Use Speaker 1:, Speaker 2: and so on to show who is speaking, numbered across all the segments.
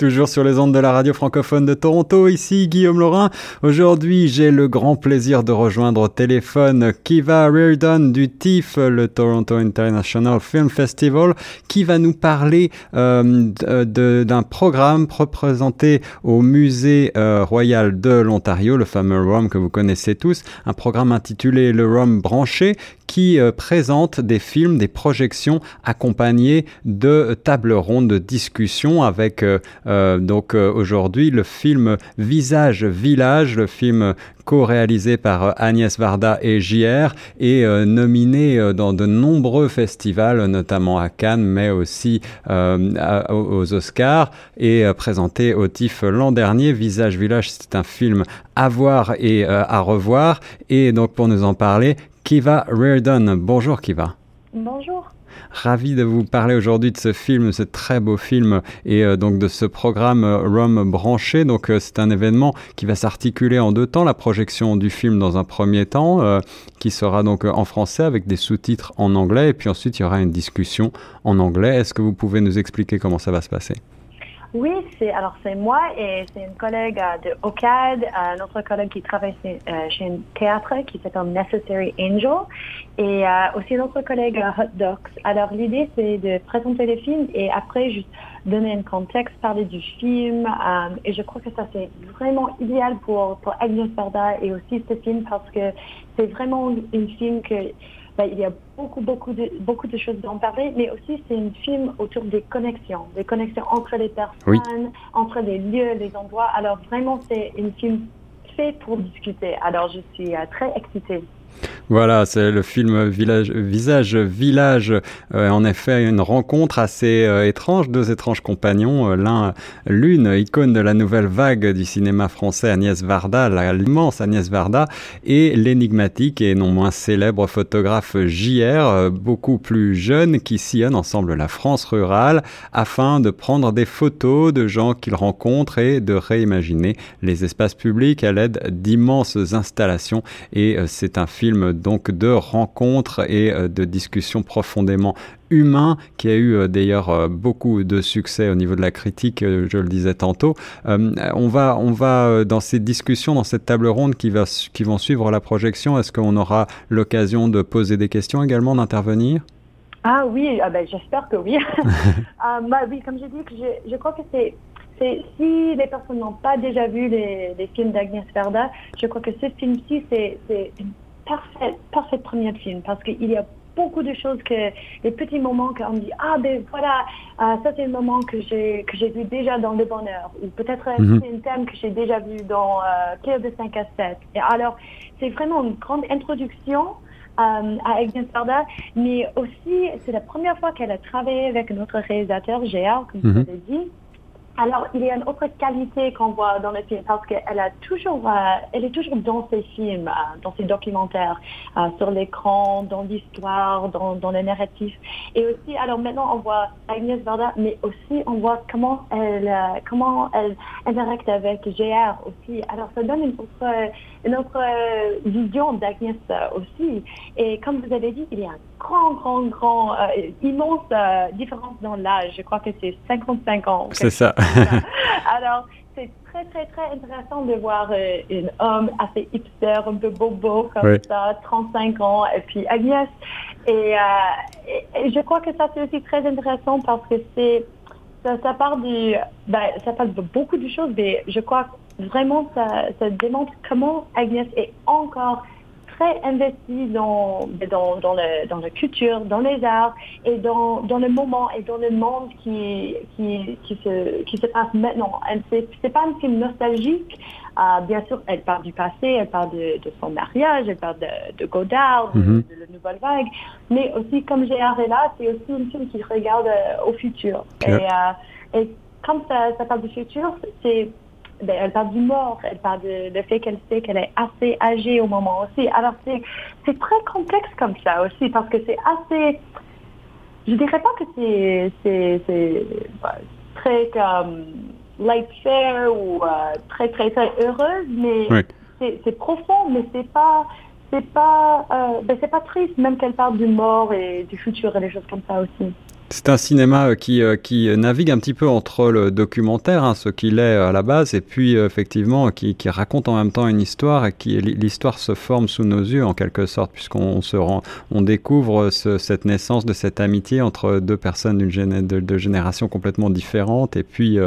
Speaker 1: Toujours sur les ondes de la radio francophone de Toronto, ici Guillaume Laurin. Aujourd'hui, j'ai le grand plaisir de rejoindre au téléphone Kiva Reardon du TIFF, le Toronto International Film Festival, qui va nous parler euh, d'un programme représenté au Musée euh, Royal de l'Ontario, le fameux ROM que vous connaissez tous, un programme intitulé Le ROM branché, qui euh, présente des films, des projections accompagnées de tables rondes de discussion avec euh, donc euh, aujourd'hui le film Visage Village, le film co-réalisé par euh, Agnès Varda et JR est nominé dans de nombreux festivals, notamment à Cannes, mais aussi aux Oscars et présenté au TIFF l'an dernier. Visage Village, c'est un film à voir et à revoir. Et donc pour nous en parler, Kiva Reardon. Bonjour Kiva.
Speaker 2: Bonjour.
Speaker 1: Ravi de vous parler aujourd'hui de ce film, ce très beau film, et euh, donc de ce programme euh, Rome branché. Donc euh, c'est un événement qui va s'articuler en deux temps. La projection du film dans un premier temps, qui sera donc en français avec des sous-titres en anglais, et puis ensuite il y aura une discussion en anglais. Est-ce que vous pouvez nous expliquer comment ça va se passer?
Speaker 2: Oui, c'est alors c'est moi et c'est une collègue euh, de OCAD, euh, un autre collègue qui travaille chez, euh, un théâtre qui s'appelle Necessary Angel et aussi un autre collègue Hot Docs. Alors l'idée c'est de présenter les films et après juste donner un contexte, parler du film et je crois que ça c'est vraiment idéal pour pour Agnes Varda et aussi ce film parce que c'est vraiment un film que ben, il y a beaucoup, beaucoup de, beaucoup de choses à en parler, mais aussi c'est un film autour des connexions, des connexions entre les personnes, entre les lieux, les endroits. Alors vraiment, c'est un film fait pour discuter. Alors je suis euh, très excitée.
Speaker 1: Voilà, c'est le film Village, Visage Village. Euh, en effet, une rencontre assez euh, étrange, deux étranges compagnons. Euh, l'un, l'une icône de la nouvelle vague du cinéma français, Agnès Varda, l'immense Agnès Varda, et l'énigmatique et non moins célèbre photographe JR, beaucoup plus jeune, qui sillonne ensemble la France rurale afin de prendre des photos de gens qu'il rencontre et de réimaginer les espaces publics à l'aide d'immenses installations. Et c'est un film donc de rencontres et euh, de discussions profondément humains qui a eu euh, d'ailleurs euh, beaucoup de succès au niveau de la critique, je le disais tantôt. on va, on va dans ces discussions, dans cette table ronde qui, va, qui vont suivre la projection, est-ce qu'on aura l'occasion de poser des questions également, d'intervenir?
Speaker 2: Ah oui, ah ben, j'espère que oui. bah, oui, comme j'ai dit, je, je crois que c'est si les personnes n'ont pas déjà vu les, les films d'Agnès Verda, je crois que ce film-ci, c'est une parfait, parfait premier film parce qu'il y a beaucoup de choses que les petits moments qu'on dit ah ben voilà euh, ça c'est un moment que j'ai que j'ai vu déjà dans le bonheur ou peut-être mhm. c'est un thème que j'ai déjà vu dans euh, de 5 à 7 et alors c'est vraiment une grande introduction euh, à Agnes Varda mais aussi c'est la première fois qu'elle a travaillé avec notre réalisateur Géa comme vous mhm. l'avez dit alors, il y a une autre qualité qu'on voit dans le film parce qu'elle a toujours, euh, elle est toujours dans ses films, euh, dans ses documentaires, euh, sur l'écran, dans l'histoire, dans, le narratif. Et aussi, alors maintenant, on voit Agnès Varda, mais aussi on voit comment elle, comment elle interacte avec GR aussi. Alors, ça donne une autre, une autre vision d'Agnès aussi. Et comme vous avez dit, il y a grand, grand, grand, immense différence dans l'âge. Je crois que c'est 55 ans.
Speaker 1: C'est ça.
Speaker 2: Alors, c'est très, très, très intéressant de voir euh, un homme assez hipster, un peu bobo comme ça, 35 ans, et puis Agnès. Euh, et, je crois que ça, c'est aussi très intéressant parce que c'est, ça, ça part du, ben, ça parle de beaucoup de choses, mais je crois vraiment ça, ça démontre comment Agnès est encore très investi dans, dans, dans, le, dans la culture, dans les arts et dans, dans le moment et dans le monde qui, qui, qui, se, qui se passe maintenant. C'est, c'est pas un film nostalgique. Euh, bien sûr, elle parle du passé, elle parle de, de son mariage, elle parle de, de Godard, de, mhm. la nouvelle vague. Mais aussi, comme j'ai arrêté là, c'est aussi un film qui regarde euh, au futur. Et, euh, et comme ça, ça parle du futur, c'est ben, elle parle du mort, elle parle de, fait qu'elle sait qu'elle est assez âgée au moment aussi. Alors c'est c'est très complexe comme ça aussi parce que c'est assez. Je dirais pas que c'est c'est c'est très comme light fair ou très très très heureuse, mais c'est profond, mais c'est pas c'est pas ben, c'est pas triste, même qu'elle parle du mort et du futur et des choses comme ça aussi.
Speaker 1: C'est un cinéma euh, qui, euh, qui navigue un petit peu entre le documentaire, hein, ce qu'il est à la base, et puis euh, effectivement qui, qui, raconte en même temps une histoire et qui l'histoire se forme sous nos yeux en quelque sorte, puisqu'on se rend, on découvre ce, cette naissance de cette amitié entre deux personnes d'une de, de générations complètement différentes. Et puis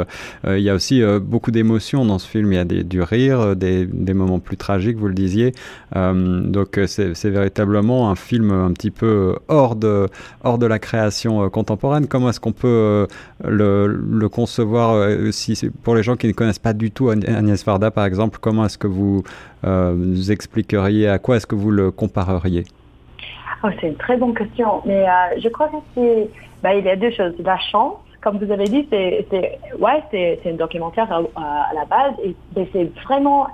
Speaker 1: il y a aussi beaucoup d'émotions dans ce film. Il y a du rire, des, des, moments plus tragiques, vous le disiez. donc c'est véritablement un film un petit peu hors de, hors de la création contemporaine Comment est-ce qu'on peut euh, le, concevoir euh, pour les gens qui ne connaissent pas du tout Agnès Varda, par exemple Comment est-ce que vous, euh, expliqueriez À quoi est-ce que vous le compareriez?
Speaker 2: Oh, C'est une très bonne question. Mais je crois que c'est... Bah, il y a deux choses. La chance comme vous avez dit, c'est ouais, c'est un documentaire à, la base et c'est vraiment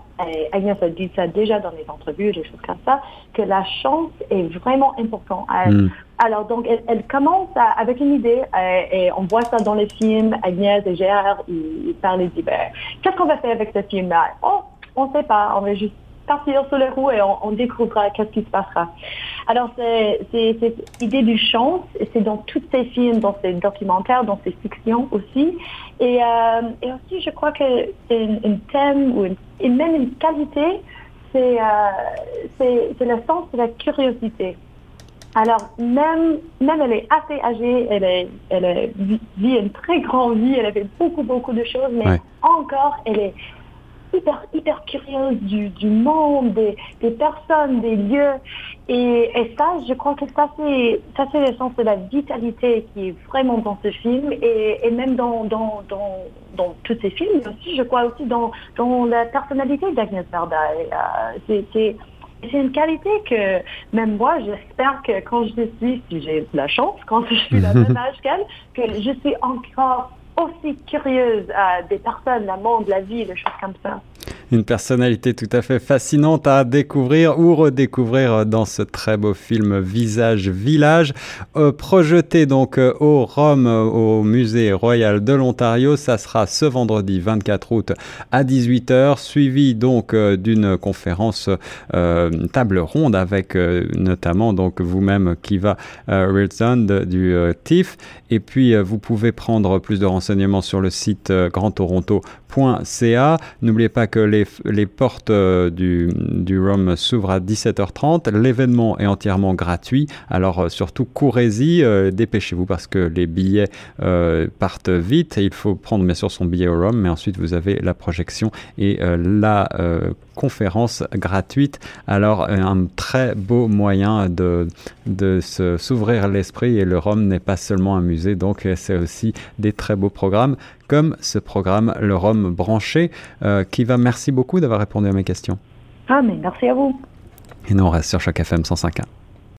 Speaker 2: Agnès a dit ça déjà dans les entrevues, des choses comme ça, que la chance est vraiment importante. Hmm. Alors donc elle, commence avec une idée euh, et on voit ça dans les films. Agnès et Gérard ils, parlent et disent ben, qu'est-ce qu'on va faire avec ce film-là? Oh, on ne sait pas, on va juste partir sur les roues et on, découvrira qu'est-ce qui se passera. Alors, c'est cette idée du chance, c'est dans tous ces films, dans ces documentaires, dans ces fictions aussi. Et, euh, et aussi, je crois que c'est une, thème ou une, même une qualité, c'est euh, le sens de la curiosité. Alors, même, même elle est assez âgée, elle, est, elle vit une très grande vie, elle a fait beaucoup, beaucoup de choses, mais encore, elle est hyper, hyper curieuse du, du monde, des, des, personnes, des lieux. Et, et, ça, je crois que ça, c'est, ça, c'est le sens de la vitalité qui est vraiment dans ce film et, et même dans, dans, dans, dans, tous ces films, aussi, je crois aussi dans, dans la personnalité d'Agnès Varda. C'est, c'est, c'est une qualité que même moi, j'espère que quand je suis, si j'ai la chance, quand je suis la même âge qu'elle, que je suis encore aussi curieuse à des personnes, le monde, la vie, des choses comme ça.
Speaker 1: Une personnalité tout à fait fascinante à découvrir ou redécouvrir dans ce très beau film Visage Village, euh, projeté donc euh, au Rome, euh, au musée royal de l'Ontario. Ça sera ce vendredi 24 août à 18h, suivi donc d'une conférence table ronde avec notamment donc vous-même Kiva Wilson du TIFF. Et puis vous pouvez prendre plus de renseignements sur le site grandtoronto.ca. N'oubliez pas que les les, portes euh, du, du ROM s'ouvrent à 17h30. L'événement est entièrement gratuit. Alors euh, surtout, courez-y, euh, dépêchez-vous parce que les billets partent vite. il faut prendre bien sûr son billet au ROM, mais ensuite vous avez la projection et la conférence gratuite. Alors un très beau moyen de, de s'ouvrir l'esprit et le ROM n'est pas seulement un musée, donc c'est aussi des très beaux programmes comme ce programme Le Rhum branché, euh, qui va merci beaucoup d'avoir répondu à mes questions.
Speaker 2: Ah, mais merci à vous.
Speaker 1: Et nous, on reste sur Choc FM 105.1.